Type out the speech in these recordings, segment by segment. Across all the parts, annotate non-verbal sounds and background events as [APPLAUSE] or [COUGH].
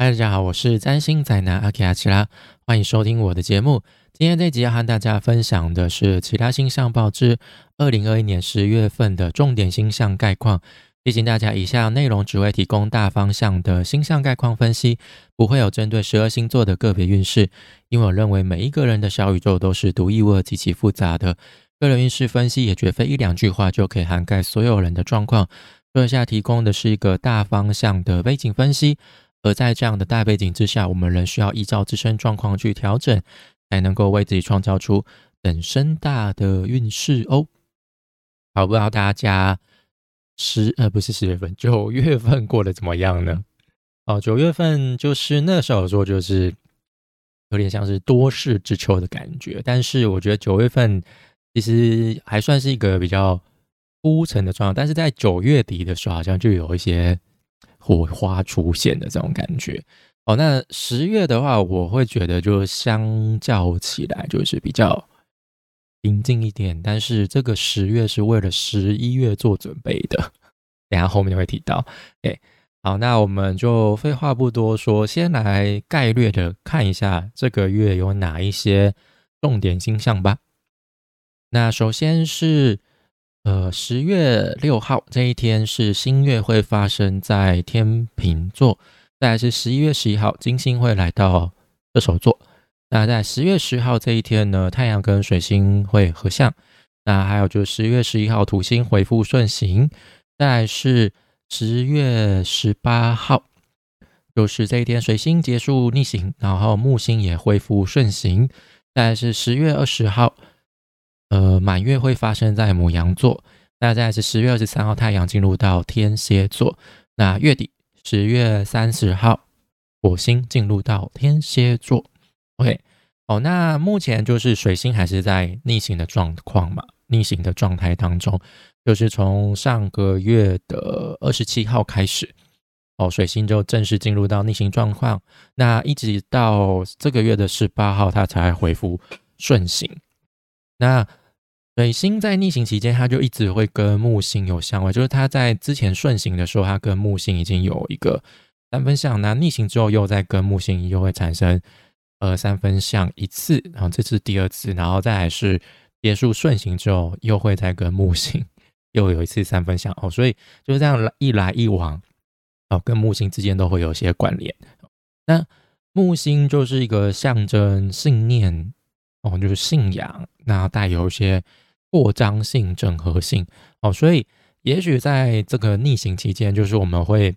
嗨，大家好，我是占星宅男阿奇阿奇拉，欢迎收听我的节目。今天这集要和大家分享的是其他星象报之二零二一年十月份的重点星象概况。提醒大家，以下内容只会提供大方向的星象概况分析，不会有针对十二星座的个别运势。因为我认为每一个人的小宇宙都是独一无二、极其复杂的，个人运势分析也绝非一两句话就可以涵盖所有人的状况。以下提供的是一个大方向的背景分析。而在这样的大背景之下，我们仍需要依照自身状况去调整，才能够为自己创造出等身大的运势哦。好，不知道大家十呃不是十月份，九月份过得怎么样呢？哦，九月份就是那时候说就是有点像是多事之秋的感觉，但是我觉得九月份其实还算是一个比较铺陈的状态，但是在九月底的时候，好像就有一些。火花出现的这种感觉哦，那十月的话，我会觉得就相较起来就是比较平静一点。但是这个十月是为了十一月做准备的，等下后面就会提到。哎，好，那我们就废话不多说，先来概略的看一下这个月有哪一些重点星象吧。那首先是。呃，十月六号这一天是新月会发生在天平座，再来是十一月十一号金星会来到射手座。那在十月十号这一天呢，太阳跟水星会合相。那还有就是十月十一号土星回复顺行。再来是十月十八号，就是这一天水星结束逆行，然后木星也恢复顺行。再来是十月二十号。呃，满月会发生在母羊座，那在是十月二十三号，太阳进入到天蝎座。那月底十月三十号，火星进入到天蝎座。OK，哦，那目前就是水星还是在逆行的状况嘛？逆行的状态当中，就是从上个月的二十七号开始，哦，水星就正式进入到逆行状况。那一直到这个月的十八号，它才恢复顺行。那水星在逆行期间，它就一直会跟木星有相位，就是它在之前顺行的时候，它跟木星已经有一个三分相，那逆行之后又在跟木星又会产生呃三分相一次，然后这是第二次，然后再来是结束顺行之后，又会再跟木星又有一次三分相哦，所以就是这样一来一往哦，跟木星之间都会有一些关联。那木星就是一个象征信念哦，就是信仰，那带有一些。扩张性、整合性哦，所以也许在这个逆行期间，就是我们会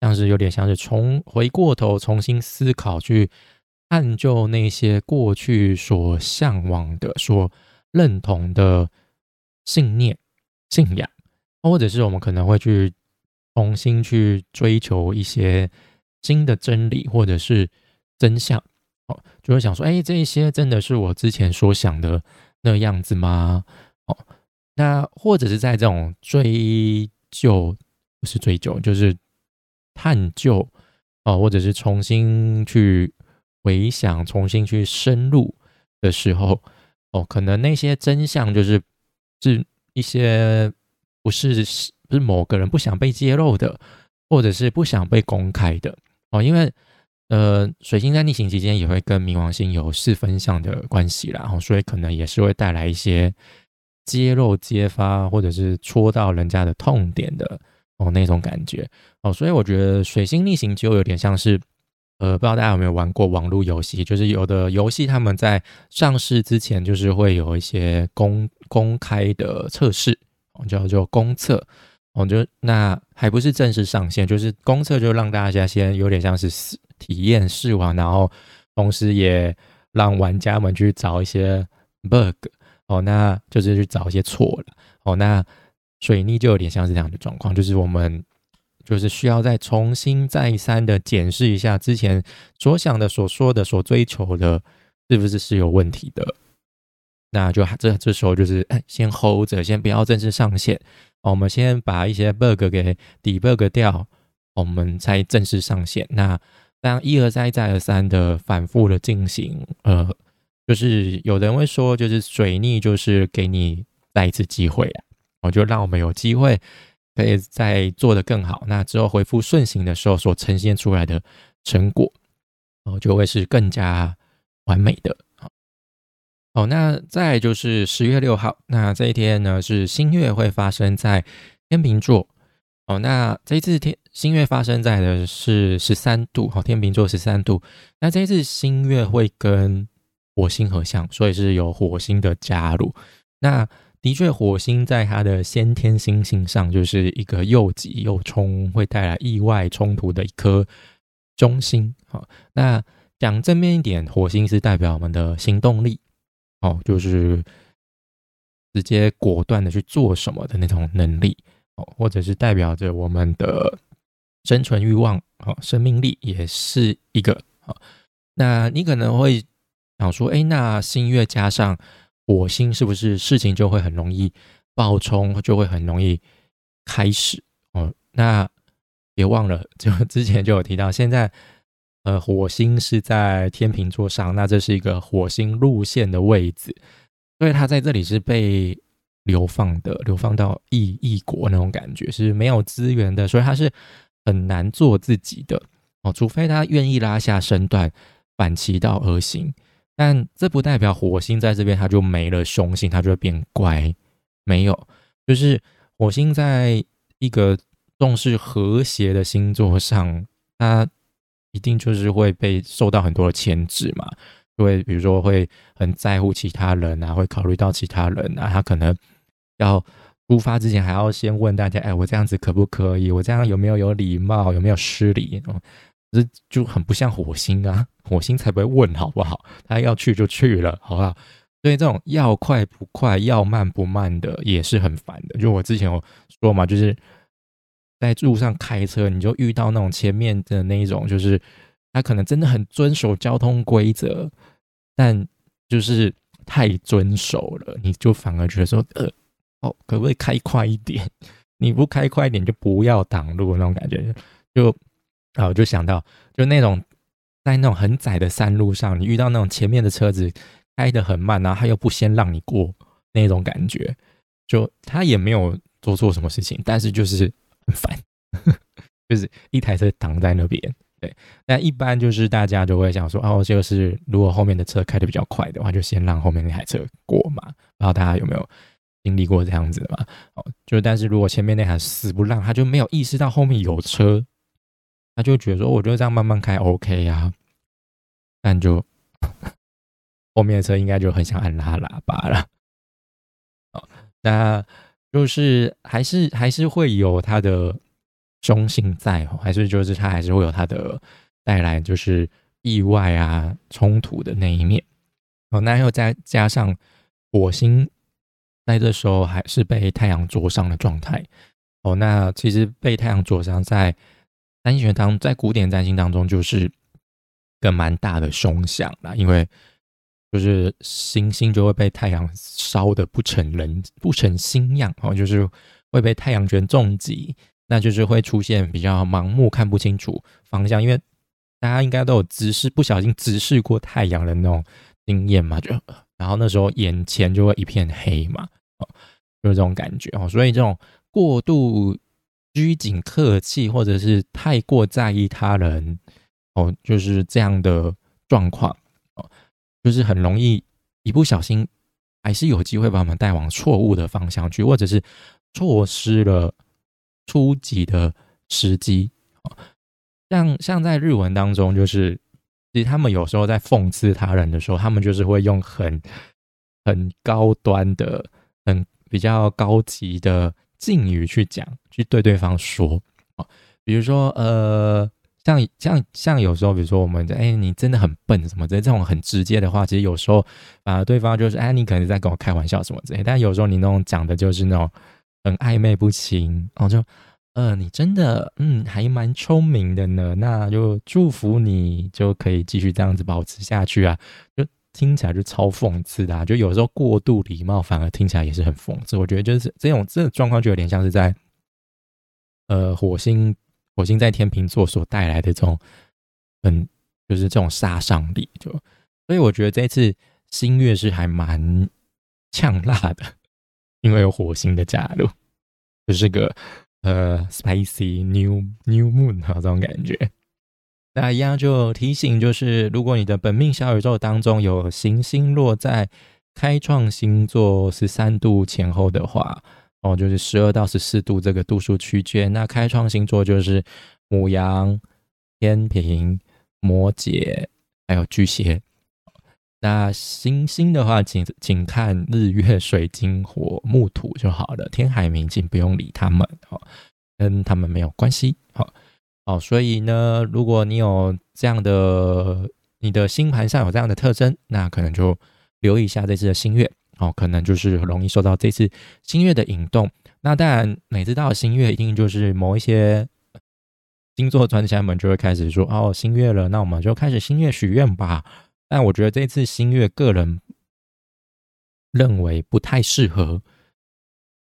像是有点像是重回过头，重新思考，去探究那些过去所向往的、所认同的信念、信仰，或者是我们可能会去重新去追求一些新的真理，或者是真相哦，就会想说，哎，这些真的是我之前所想的。那样子吗？哦，那或者是在这种追究，不是追究，就是探究哦，或者是重新去回想、重新去深入的时候，哦，可能那些真相就是是一些不是不是某个人不想被揭露的，或者是不想被公开的哦，因为。呃，水星在逆行期间也会跟冥王星有四分相的关系啦，然后所以可能也是会带来一些揭露、揭发，或者是戳到人家的痛点的哦那种感觉。哦，所以我觉得水星逆行就有点像是，呃，不知道大家有没有玩过网络游戏，就是有的游戏他们在上市之前就是会有一些公公开的测试，叫做公测，我觉得那还不是正式上线，就是公测就让大家先有点像是。体验试玩，然后同时也让玩家们去找一些 bug 哦，那就是去找一些错了哦。那水逆就有点像是这样的状况，就是我们就是需要再重新再三的检视一下之前所想的、所说的、所追求的，是不是是有问题的。那就这这时候就是先 hold 着，先不要正式上线，我们先把一些 bug 给 debug 掉，我们才正式上线。那当一而再再而三的反复的进行，呃，就是有人会说，就是水逆就是给你再一次机会啊，我就让我们有机会可以再做得更好。那之后恢复顺行的时候，所呈现出来的成果，哦，就会是更加完美的。哦，那再就是十月六号，那这一天呢是新月会发生在天秤座。哦，那这一次天新月发生在的是十三度，好，天秤座十三度。那这一次新月会跟火星合相，所以是有火星的加入。那的确，火星在它的先天星星上就是一个又急又冲，会带来意外冲突的一颗中心。好，那讲正面一点，火星是代表我们的行动力，哦，就是直接果断的去做什么的那种能力。哦或者是代表着我们的生存欲望，哦，生命力也是一个啊。那你可能会想说，哎，那新月加上火星，是不是事情就会很容易爆冲，就会很容易开始？哦，那别忘了，就之前就有提到，现在呃，火星是在天平座上，那这是一个火星路线的位置，所以它在这里是被。流放的，流放到异异国那种感觉是没有资源的，所以他是很难做自己的哦，除非他愿意拉下身段，反其道而行。但这不代表火星在这边他就没了凶性，他就会变乖。没有，就是火星在一个重视和谐的星座上，他一定就是会被受到很多的牵制嘛，会比如说会很在乎其他人啊，会考虑到其他人啊，他可能。要出发之前，还要先问大家：哎，我这样子可不可以？我这样有没有有礼貌？有没有失礼？哦，这就很不像火星啊！[LAUGHS] 火星才不会问，好不好？他要去就去了，好不好？所以这种要快不快、要慢不慢的，也是很烦的。就我之前有说嘛，就是在路上开车，你就遇到那种前面的那一种，就是他可能真的很遵守交通规则，但就是太遵守了，你就反而觉得说，呃。哦，可不可以开快一点？[LAUGHS] 你不开快一点，就不要挡路那种感觉。就啊，我就想到，就那种在那种很窄的山路上，你遇到那种前面的车子开得很慢，然后他又不先让你过那种感觉，就他也没有做错什么事情，但是就是很烦，[LAUGHS] 就是一台车挡在那边。对，那一般就是大家就会想说，哦，就是如果后面的车开的比较快的话，就先让后面那台车过嘛。不知道大家有没有？经历过这样子的嘛？哦，就但是如果前面那台死不让，他就没有意识到后面有车，他就觉得说，我觉得这样慢慢开 OK 呀。但就 [LAUGHS] 后面的车应该就很想按拉喇叭了。哦，那就是还是还是会有它的中性在哦，还是就是它还是会有它的带来就是意外啊冲突的那一面。哦，那又再加上火星。在这时候还是被太阳灼伤的状态哦。那其实被太阳灼伤，在占星学当在古典占星当中，就是个蛮大的凶相啦。因为就是星星就会被太阳烧的不成人不成星样哦，就是会被太阳圈重击，那就是会出现比较盲目看不清楚方向。因为大家应该都有直视不小心直视过太阳的那种经验嘛，就然后那时候眼前就会一片黑嘛。哦，就是这种感觉哦，所以这种过度拘谨、客气，或者是太过在意他人，哦，就是这样的状况，就是很容易一不小心，还是有机会把我们带往错误的方向去，或者是错失了初级的时机。像像在日文当中，就是其实他们有时候在讽刺他人的时候，他们就是会用很很高端的。很比较高级的敬语去讲，去对对方说哦，比如说呃，像像像有时候，比如说我们哎，你真的很笨什么之类，这种很直接的话，其实有时候啊，对方就是哎，你可能在跟我开玩笑什么之类，但有时候你那种讲的就是那种很暧昧不清，然后就呃，你真的嗯还蛮聪明的呢，那就祝福你就可以继续这样子保持下去啊，就。听起来就超讽刺的，就有时候过度礼貌反而听起来也是很讽刺。我觉得就是这种这种状况就有点像是在，呃，火星火星在天秤座所带来的这种，很，就是这种杀伤力。就所以我觉得这次新月是还蛮呛辣的，[LAUGHS] 因为有火星的加入，就是个呃，spicy new new moon 哈，这种感觉。那一样就提醒，就是如果你的本命小宇宙当中有行星落在开创星座十三度前后的话，哦，就是十二到十四度这个度数区间，那开创星座就是母羊、天平、摩羯还有巨蟹。那星星的话，请请看日月水金火木土就好了。天海冥请不用理他们，哦，跟他们没有关系，好，好。所以呢，如果你有这样的，你的星盘上有这样的特征，那可能就留意一下这次的星月，哦，可能就是容易受到这次新月的引动。那当然，每次到新月，一定就是某一些星座专家们就会开始说，哦，星月了，那我们就开始新月许愿吧。但我觉得这次新月，个人认为不太适合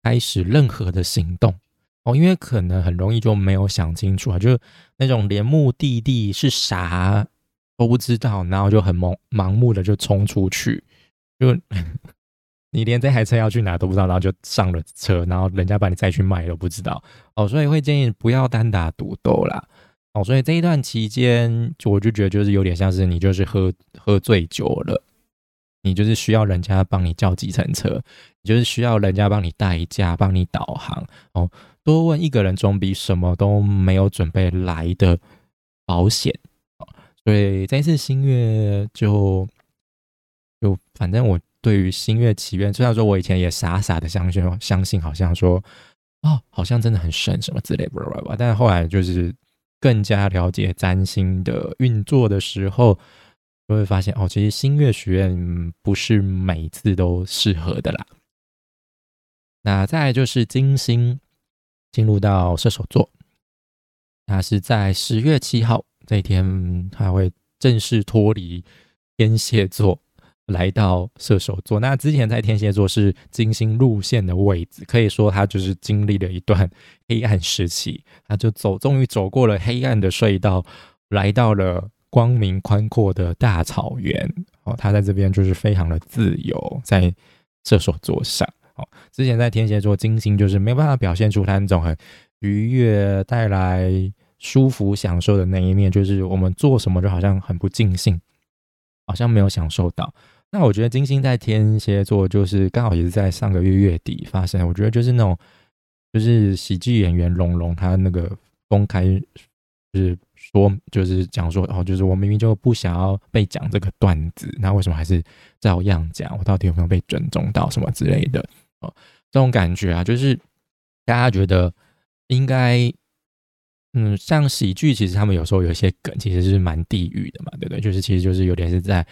开始任何的行动哦，因为可能很容易就没有想清楚啊，就那种连目的地是啥都不知道，然后就很盲盲目的就冲出去，就你连这台车要去哪都不知道，然后就上了车，然后人家把你再去卖都不知道哦，所以会建议不要单打独斗啦。哦，所以这一段期间，我就觉得就是有点像是你就是喝喝醉酒了，你就是需要人家帮你叫计程车，你就是需要人家帮你代驾、帮你导航。哦，多问一个人总比什么都没有准备来的保险。所以这次新月就就反正我对于新月祈愿，虽然说我以前也傻傻的相信，相信好像说哦，好像真的很神什么之类，不不不，但是后来就是。更加了解占星的运作的时候，就会发现哦，其实星月许愿不是每次都适合的啦。那再就是金星进入到射手座，那是在十月七号这一天，它会正式脱离天蝎座。来到射手座，那之前在天蝎座是金星路线的位置，可以说他就是经历了一段黑暗时期，他就走，终于走过了黑暗的隧道，来到了光明宽阔的大草原。哦，他在这边就是非常的自由，在射手座上。哦，之前在天蝎座，金星就是没有办法表现出他那种很愉悦、带来舒服、享受的那一面，就是我们做什么就好像很不尽兴，好像没有享受到。那我觉得金星在天蝎座，就是刚好也是在上个月月底发生。我觉得就是那种，就是喜剧演员龙龙他那个公开就是说，就是讲说哦，就是我明明就不想要被讲这个段子，那为什么还是照样讲？我到底有没有被尊重到什么之类的？哦，这种感觉啊，就是大家觉得应该，嗯，像喜剧其实他们有时候有些梗其实是蛮地狱的嘛，对不对？就是其实就是有点是在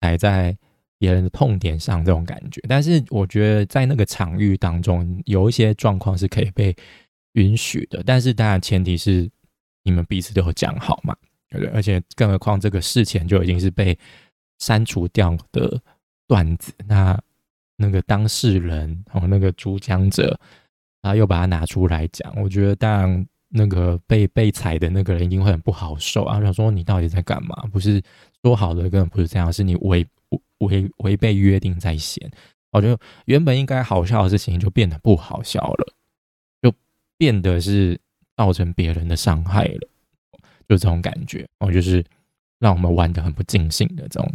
还在。别人的痛点上这种感觉，但是我觉得在那个场域当中，有一些状况是可以被允许的，但是当然前提是你们彼此都有讲好嘛，对不对？而且更何况这个事前就已经是被删除掉的段子，那那个当事人哦，那个主讲者啊，又把它拿出来讲，我觉得当然那个被被踩的那个人一定会很不好受啊，想说你到底在干嘛？不是说好的根本不是这样，是你违。违违背约定在先，我就原本应该好笑的事情就变得不好笑了，就变得是造成别人的伤害了，就这种感觉，哦，就是让我们玩的很不尽兴的这种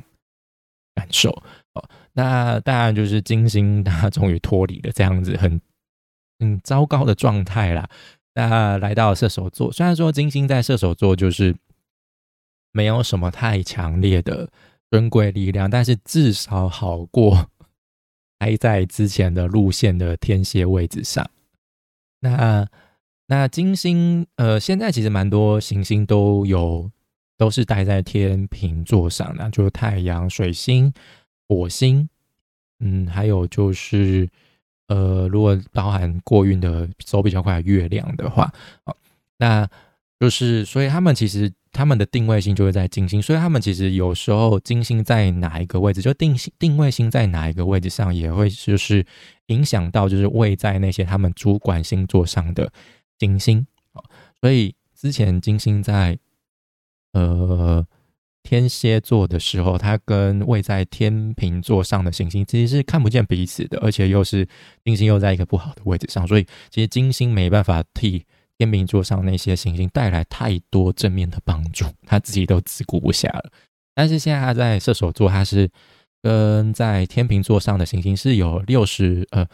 感受。哦，那当然就是金星，它终于脱离了这样子很很糟糕的状态啦。那来到射手座，虽然说金星在射手座就是没有什么太强烈的。尊贵力量，但是至少好过 [LAUGHS] 待在之前的路线的天蝎位置上。那那金星，呃，现在其实蛮多行星都有都是待在天平座上的，就是太阳、水星、火星，嗯，还有就是呃，如果包含过运的走比较快的月亮的话，啊，那就是所以他们其实。他们的定位星就会在金星，所以他们其实有时候金星在哪一个位置，就定星定位星在哪一个位置上，也会就是影响到就是位在那些他们主管星座上的金星。所以之前金星在呃天蝎座的时候，它跟位在天平座上的行星其实是看不见彼此的，而且又是金星又在一个不好的位置上，所以其实金星没办法替天平座上那些行星带来太多正面的帮助，他自己都自顾不暇了。但是现在他在射手座，他是跟在天平座上的行星是有六十呃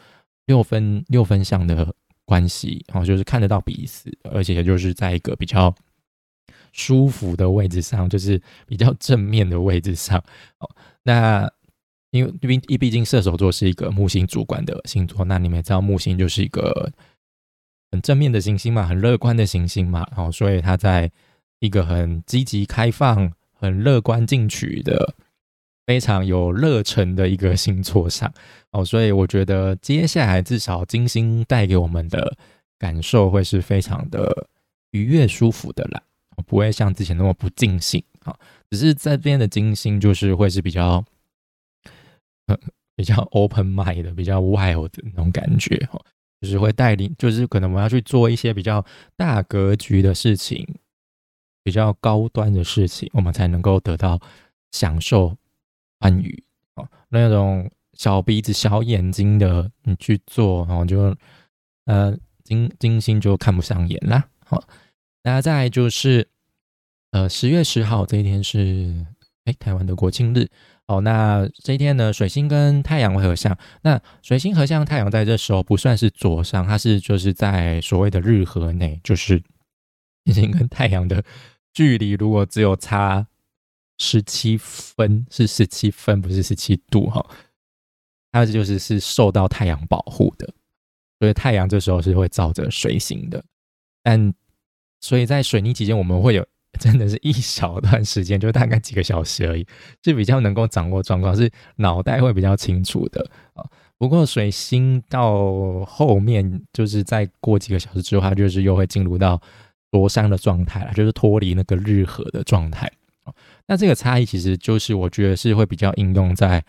六分六分相的关系，然后就是看得到彼此，而且就是在一个比较。舒服的位置上，就是比较正面的位置上。哦，那因为毕毕毕竟射手座是一个木星主管的星座，那你们也知道木星就是一个很正面的行星嘛，很乐观的行星嘛。哦，所以它在一个很积极开放、很乐观进取的、非常有热忱的一个星座上。哦，所以我觉得接下来至少金星带给我们的感受会是非常的愉悦、舒服的啦。不会像之前那么不尽兴啊，只是这边的金星就是会是比较，比较 open mind 的，比较 wild 的那种感觉哈，就是会带领，就是可能我们要去做一些比较大格局的事情，比较高端的事情，我们才能够得到享受欢愉哦。那种小鼻子小眼睛的你去做，然后就呃金金星就看不上眼啦，好。那再就是，呃，十月十号这一天是哎台湾的国庆日哦。那这一天呢，水星跟太阳会合相。那水星合相太阳在这时候不算是左上，它是就是在所谓的日合内，就是水星跟太阳的距离如果只有差十七分，是十七分，不是十七度哈。它就是是受到太阳保护的，所以太阳这时候是会照着水星的，但。所以在水逆期间，我们会有真的是一小段时间，就大概几个小时而已，是比较能够掌握状况，是脑袋会比较清楚的啊。不过水星到后面，就是再过几个小时之后，它就是又会进入到多山的状态了，就是脱离那个日合的状态那这个差异其实就是我觉得是会比较应用在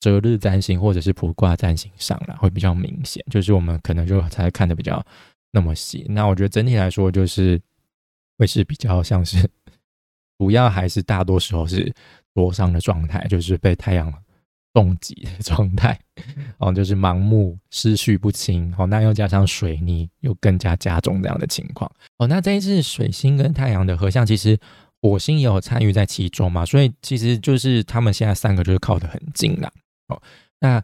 择日占星或者是卜卦占星上了，会比较明显，就是我们可能就才看的比较那么细。那我觉得整体来说就是。会是比较像是，主要还是大多时候是多伤的状态，就是被太阳冻击的状态，哦，就是盲目、思绪不清，哦，那又加上水泥，又更加加重这样的情况，哦，那这一次水星跟太阳的合相，其实火星也有参与在其中嘛，所以其实就是他们现在三个就是靠得很近啦，哦，那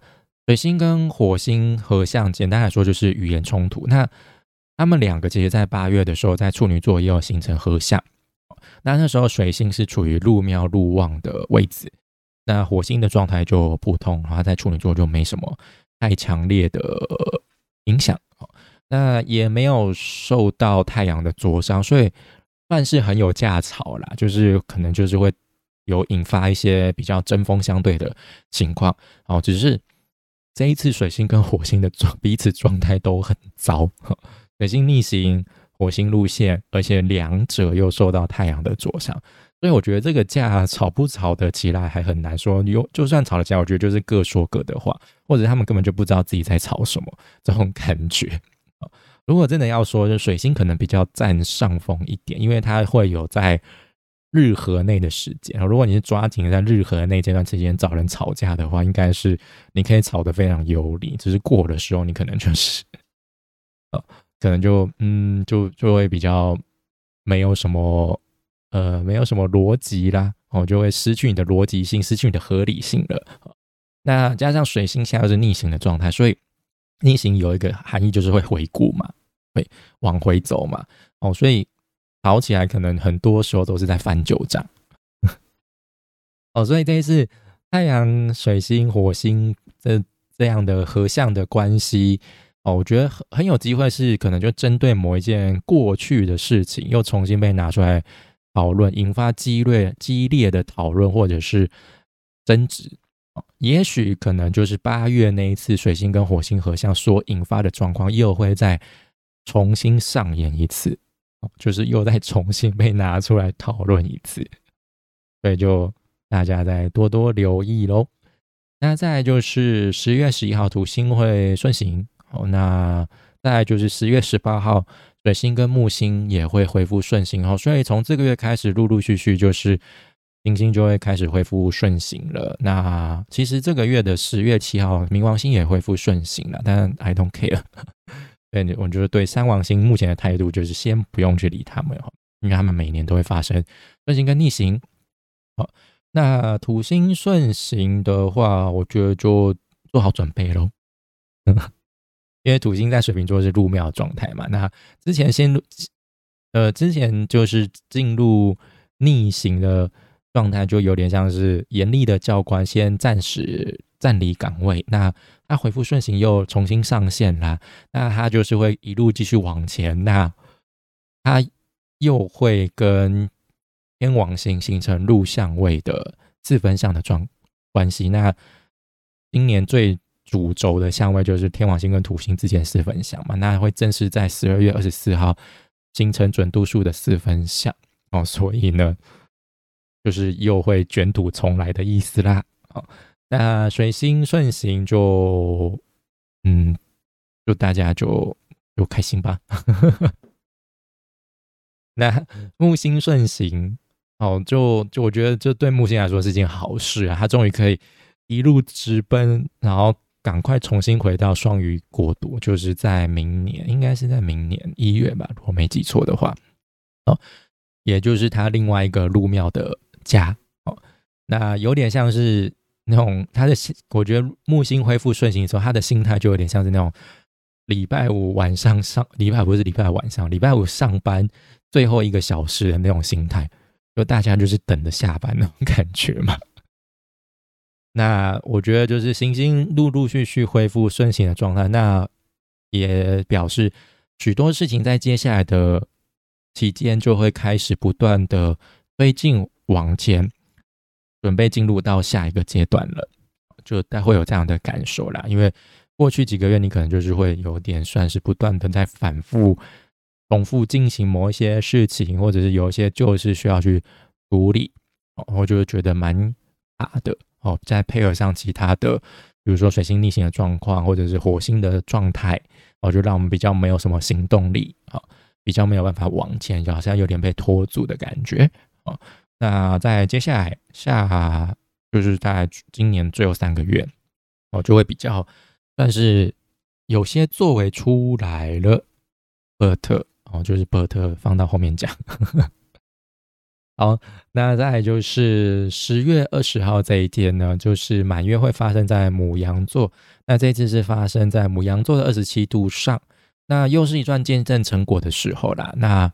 水星跟火星合相，简单来说就是语言冲突，那。他们两个其实，在八月的时候，在处女座也有形成合相。那那时候水星是处于入庙入旺的位置，那火星的状态就不通，然后在处女座就没什么太强烈的影响。那也没有受到太阳的灼伤，所以算是很有架吵啦。就是可能就是会有引发一些比较针锋相对的情况。哦，只是这一次水星跟火星的状 [LAUGHS] 彼此状态都很糟。水星逆行，火星路线，而且两者又受到太阳的灼伤，所以我觉得这个架吵不吵得起来还很难说。有就算吵了架，我觉得就是各说各的话，或者他们根本就不知道自己在吵什么这种感觉。如果真的要说，就水星可能比较占上风一点，因为它会有在日和内的时间。如果你是抓紧在日和内这段时间找人吵架的话，应该是你可以吵得非常有理，只是过的时候你可能就是，呃。可能就嗯，就就会比较没有什么呃，没有什么逻辑啦，哦，就会失去你的逻辑性，失去你的合理性了。那加上水星现在是逆行的状态，所以逆行有一个含义就是会回顾嘛，会往回走嘛，哦，所以跑起来可能很多时候都是在翻旧账。哦，所以这一次太阳、水星、火星这这样的合相的关系。哦，我觉得很很有机会是可能就针对某一件过去的事情，又重新被拿出来讨论，引发激烈激烈的讨论或者是争执。也许可能就是八月那一次水星跟火星合相所引发的状况，又会再重新上演一次，就是又再重新被拿出来讨论一次。所以就大家再多多留意喽。那再就是十月十一号，土星会顺行。哦，那再就是十月十八号，水星跟木星也会恢复顺行哦，所以从这个月开始，陆陆续续就是行星就会开始恢复顺行了。那其实这个月的十月七号，冥王星也恢复顺行了，但 I don't care。[LAUGHS] 对，我觉得对三王星目前的态度就是先不用去理他们哦，因为他们每年都会发生顺行跟逆行。好，那土星顺行的话，我觉得就做好准备喽。因为土星在水瓶座是入庙状态嘛，那之前先入，呃，之前就是进入逆行的状态，就有点像是严厉的教官先暂时暂离岗位，那他回复顺行又重新上线啦，那他就是会一路继续往前，那他又会跟天王星形成入相位的四分相的状关系，那今年最。主轴的相位就是天王星跟土星之间四分相嘛，那会正式在十二月二十四号形成准度数的四分相哦，所以呢，[LAUGHS] 就是又会卷土重来的意思啦。哦，那水星顺行就，嗯，就大家就就开心吧。[LAUGHS] 那木星顺行哦，就就我觉得这对木星来说是件好事啊，它终于可以一路直奔，然后。赶快重新回到双鱼国度，就是在明年，应该是在明年一月吧，如果没记错的话，哦，也就是他另外一个入庙的家，哦，那有点像是那种他的心，我觉得木星恢复顺行的时候，他的心态就有点像是那种礼拜五晚上上，礼拜不是礼拜五晚上，礼拜五上班最后一个小时的那种心态，就大家就是等着下班那种感觉嘛。那我觉得就是行星陆陆续续恢复顺行的状态，那也表示许多事情在接下来的期间就会开始不断的推进往前，准备进入到下一个阶段了，就待会有这样的感受啦。因为过去几个月你可能就是会有点算是不断的在反复重复进行某一些事情，或者是有一些旧事需要去处理，我就觉得蛮大的。哦，再配合上其他的，比如说水星逆行的状况，或者是火星的状态，哦，就让我们比较没有什么行动力，啊，比较没有办法往前，就好像有点被拖住的感觉，哦，那在接下来下，就是在今年最后三个月，哦，就会比较算是有些作为出来了，伯特，哦，就是伯特放到后面讲。呵 [LAUGHS] 呵好，那再就是十月二十号这一天呢，就是满月会发生在母羊座。那这次是发生在母羊座的二十七度上，那又是一段见证成果的时候啦。那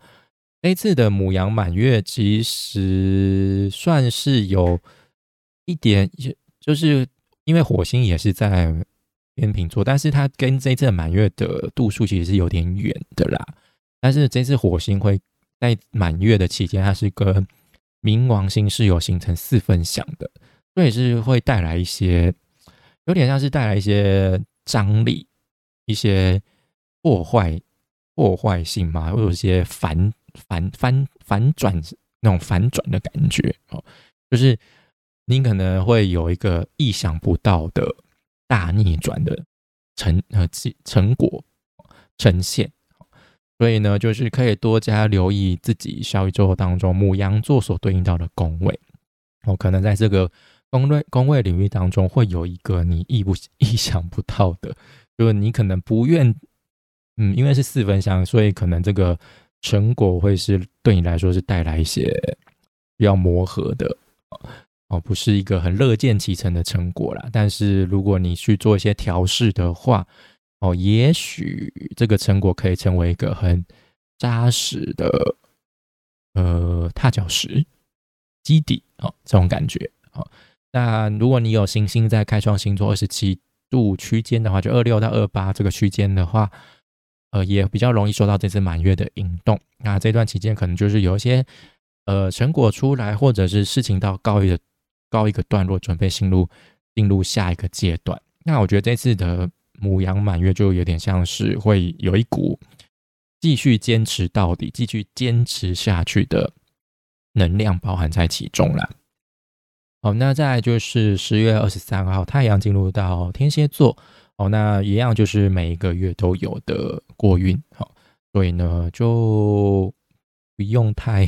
这次的母羊满月其实算是有一点，就是因为火星也是在天秤座，但是它跟这次满月的度数其实是有点远的啦。但是这次火星会。在满月的期间，它是跟冥王星是有形成四分相的，所以是会带来一些，有点像是带来一些张力、一些破坏、破坏性嘛，会有一些反反反反转那种反转的感觉哦，就是你可能会有一个意想不到的大逆转的成呃成果呈现。所以呢，就是可以多加留意自己小宇宙当中母羊座所对应到的宫位，哦，可能在这个宫位宫位领域当中，会有一个你意不意想不到的，就是你可能不愿，嗯，因为是四分相，所以可能这个成果会是对你来说是带来一些比较磨合的，哦，不是一个很乐见其成的成果啦。但是如果你去做一些调试的话，哦，也许这个成果可以成为一个很扎实的呃踏脚石基底哦，这种感觉哦。那如果你有行星在开创星座二十七度区间的话，就二六到二八这个区间的话，呃，也比较容易受到这次满月的引动。那这段期间可能就是有一些呃成果出来，或者是事情到高一个高一个段落，准备进入进入下一个阶段。那我觉得这次的。母羊满月就有点像是会有一股继续坚持到底、继续坚持下去的能量包含在其中了。好，那再来就是十月二十三号，太阳进入到天蝎座。哦，那一样就是每一个月都有的过运。好，所以呢就不用太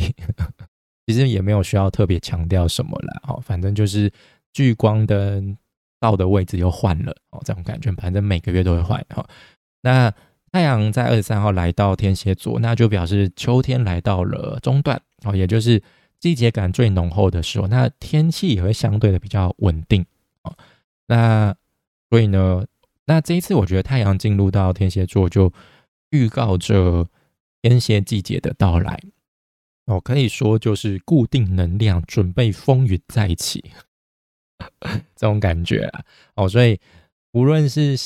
[LAUGHS] 其实也没有需要特别强调什么啦，哦，反正就是聚光灯到的位置又换了哦，这种感觉，反正每个月都会换哈。那太阳在二十三号来到天蝎座，那就表示秋天来到了中段哦，也就是季节感最浓厚的时候，那天气也会相对的比较稳定哦。那所以呢，那这一次我觉得太阳进入到天蝎座，就预告着天蝎季节的到来。哦，可以说就是固定能量，准备风雨再起，[LAUGHS] 这种感觉啊。哦，所以无论是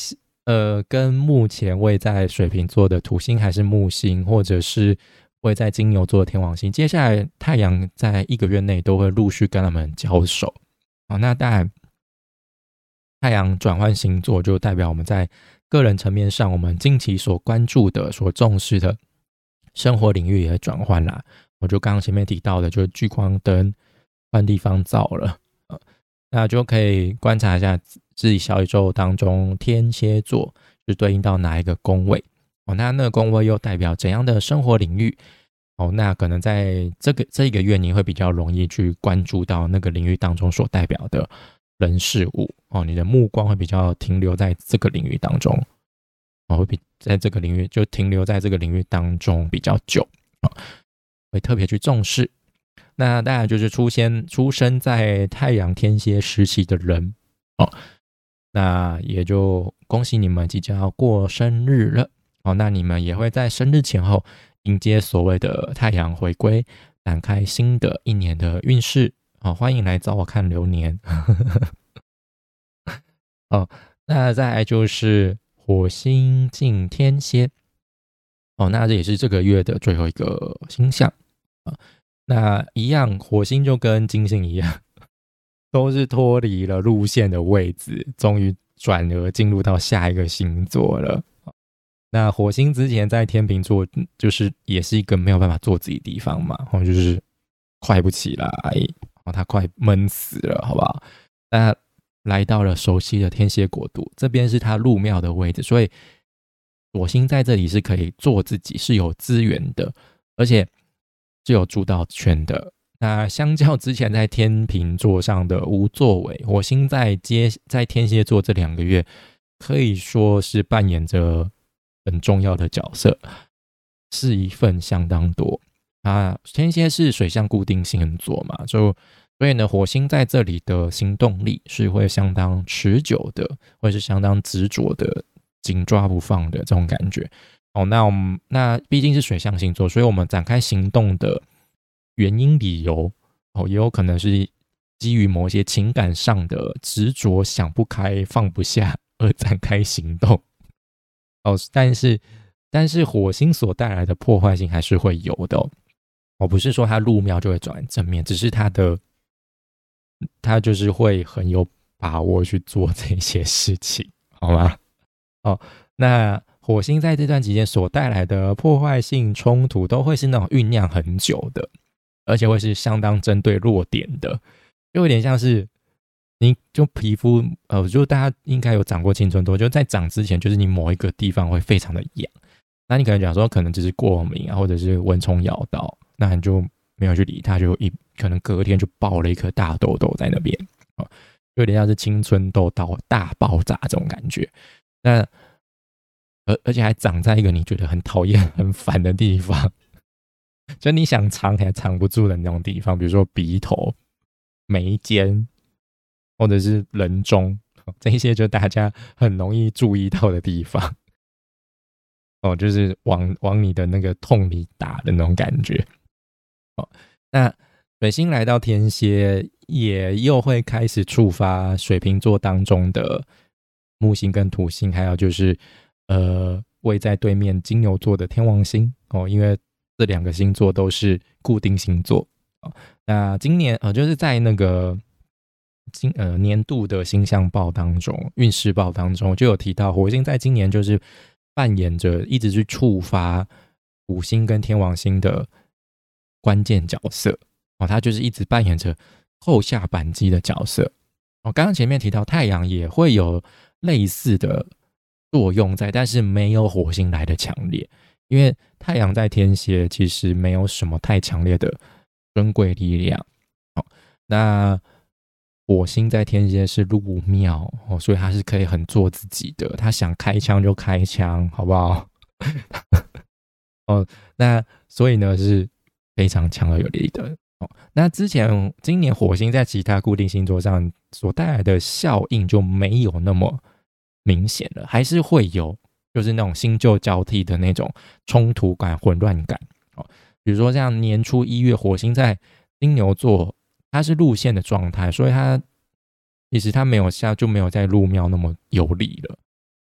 呃跟目前位在水瓶座的土星，还是木星，或者是位在金牛座的天王星，接下来太阳在一个月内都会陆续跟他们交手。哦，那当然，太阳转换星座就代表我们在个人层面上，我们近期所关注的、所重视的生活领域也转换了。我就刚刚前面提到的，就是聚光灯换地方照了，那就可以观察一下自己小宇宙当中天蝎座是对应到哪一个宫位哦，那那个宫位又代表怎样的生活领域哦？那可能在这个这一个月，你会比较容易去关注到那个领域当中所代表的人事物哦，你的目光会比较停留在这个领域当中哦，会比在这个领域就停留在这个领域当中比较久啊。会特别去重视，那当然就是出现出生在太阳天蝎时期的人哦，那也就恭喜你们即将要过生日了哦，那你们也会在生日前后迎接所谓的太阳回归，展开新的一年的运势哦，欢迎来找我看流年 [LAUGHS] 哦，那再来就是火星进天蝎。哦，那这也是这个月的最后一个星象啊。那一样，火星就跟金星一样，[LAUGHS] 都是脱离了路线的位置，终于转而进入到下一个星座了。那火星之前在天秤座，就是也是一个没有办法做自己地方嘛，然后就是快不起来，然后，他快闷死了，好不好？那来到了熟悉的天蝎国度，这边是他入庙的位置，所以。火星在这里是可以做自己，是有资源的，而且是有主导权的。那相较之前在天平座上的无作为，火星在接在天蝎座这两个月，可以说是扮演着很重要的角色，是一份相当多啊。天蝎是水象固定星座嘛，就所以呢，火星在这里的行动力是会相当持久的，或是相当执着的。紧抓不放的这种感觉哦，那我们那毕竟是水象星座，所以我们展开行动的原因理由哦，也有可能是基于某些情感上的执着、想不开、放不下而展开行动哦。但是，但是火星所带来的破坏性还是会有的哦，不是说它入庙就会转正面，只是它的它就是会很有把握去做这些事情，好吗？哦，那火星在这段期间所带来的破坏性冲突，都会是那种酝酿很久的，而且会是相当针对弱点的，就有点像是你就皮肤，呃，就大家应该有长过青春痘，就在长之前，就是你某一个地方会非常的痒，那你可能讲说可能只是过敏啊，或者是蚊虫咬到，那你就没有去理它，就一可能隔天就爆了一颗大痘痘在那边，啊，有点像是青春痘到大爆炸这种感觉。那而而且还长在一个你觉得很讨厌、[LAUGHS] 很烦的地方，[LAUGHS] 就你想藏还藏不住的那种地方，比如说鼻头、眉间，或者是人中，这些就大家很容易注意到的地方。[LAUGHS] 哦，就是往往你的那个痛里打的那种感觉。哦，那水星来到天蝎，也又会开始触发水瓶座当中的。木星跟土星，还有就是，呃，位在对面金牛座的天王星哦，因为这两个星座都是固定星座哦。那今年呃，就是在那个今呃年度的星象报当中，运势报当中就有提到，火星在今年就是扮演着一直去触发五星跟天王星的关键角色哦，它就是一直扮演着后下扳机的角色。我刚刚前面提到太阳也会有。类似的作用在，但是没有火星来的强烈，因为太阳在天蝎其实没有什么太强烈的尊贵力量。好，那火星在天蝎是入庙哦，所以他是可以很做自己的，他想开枪就开枪，好不好？[LAUGHS] 哦，那所以呢是非常强而有力的哦。那之前今年火星在其他固定星座上所带来的效应就没有那么明显了，还是会有，就是那种新旧交替的那种冲突感、混乱感哦。比如说像年初一月，火星在金牛座，它是路线的状态，所以它其实它没有下就没有在入庙那么有力了。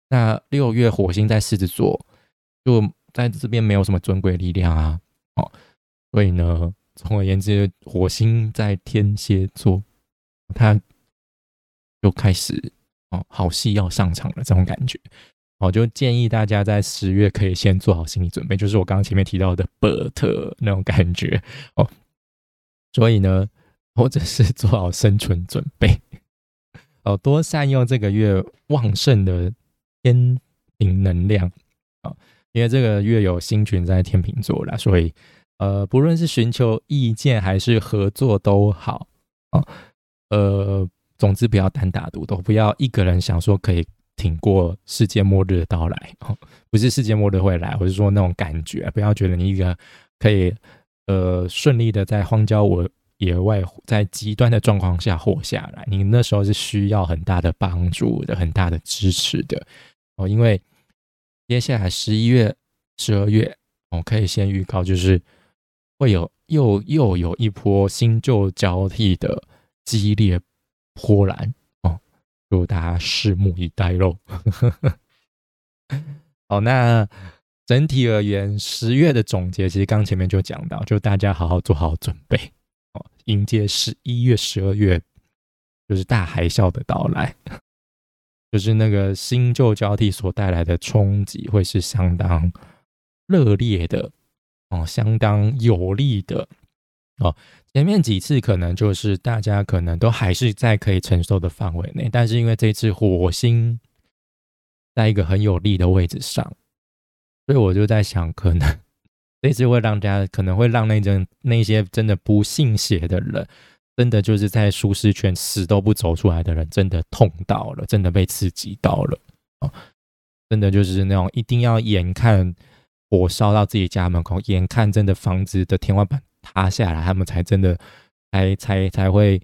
那六月火星在狮子座，就在这边没有什么尊贵力量啊，哦，所以呢，总而言之，火星在天蝎座，它就开始好戏要上场了，这种感觉，我，就建议大家在十月可以先做好心理准备，就是我刚刚前面提到的伯特那种感觉哦，所以呢，或者是做好生存准备，哦，多善用这个月旺盛的天平能量啊。因为这个月有星群在天秤座啦，所以呃，不论是寻求意见还是合作都好啊，呃，总之不要单打独斗，不要一个人想说可以挺过世界末日的到来哦，不是世界末日会来，我是说那种感觉，不要觉得你一个可以呃顺利的在荒郊我野外，在极端的状况下活下来，你那时候是需要很大的帮助的，很大的支持的哦，因为。接下来十一月、十二月，我可以先预告，就是会有又又有一波新旧交替的激烈波澜哦，就大家拭目以待喽。[LAUGHS] 好，那整体而言，十月的总结其实刚前面就讲到，就大家好好做好准备哦，迎接十一月、十二月就是大海啸的到来。[LAUGHS] 就是那个新旧交替所带来的冲击，会是相当热烈的哦，相当有力的哦。前面几次可能就是大家可能都还是在可以承受的范围内，但是因为这次火星在一个很有利的位置上，所以我就在想，可能这次会让大家可能会让那阵那些真的不信邪的人。真的就是在舒适圈死都不走出来的人，真的痛到了，真的被刺激到了哦！真的就是那种一定要眼看火烧到自己家门口，眼看真的房子的天花板塌下来，他们才真的才才才会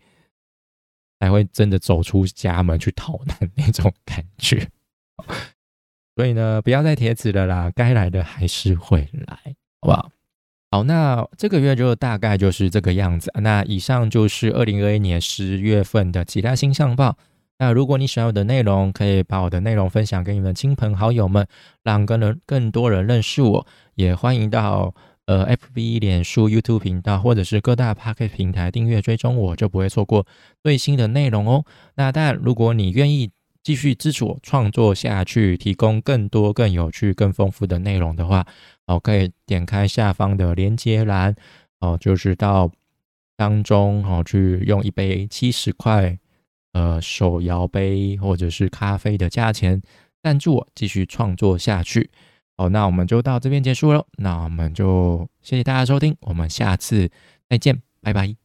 才会真的走出家门去逃难那种感觉。[LAUGHS] 所以呢，不要再贴纸了啦，该来的还是会来，好不好？好，那这个月就大概就是这个样子。那以上就是二零二一年十月份的其他星象报。那如果你喜欢我的内容，可以把我的内容分享给你们亲朋好友们，让更人更多人认识我。也欢迎到呃 FB、脸书、YouTube 频道或者是各大 p o c k e t 平台订阅追踪我，就不会错过最新的内容哦。那但如果你愿意继续支持我创作下去，提供更多、更有趣、更丰富的内容的话。哦，可以点开下方的连接栏，哦，就是到当中哦，去用一杯七十块呃手摇杯或者是咖啡的价钱赞助我继续创作下去。好，那我们就到这边结束了，那我们就谢谢大家收听，我们下次再见，拜拜。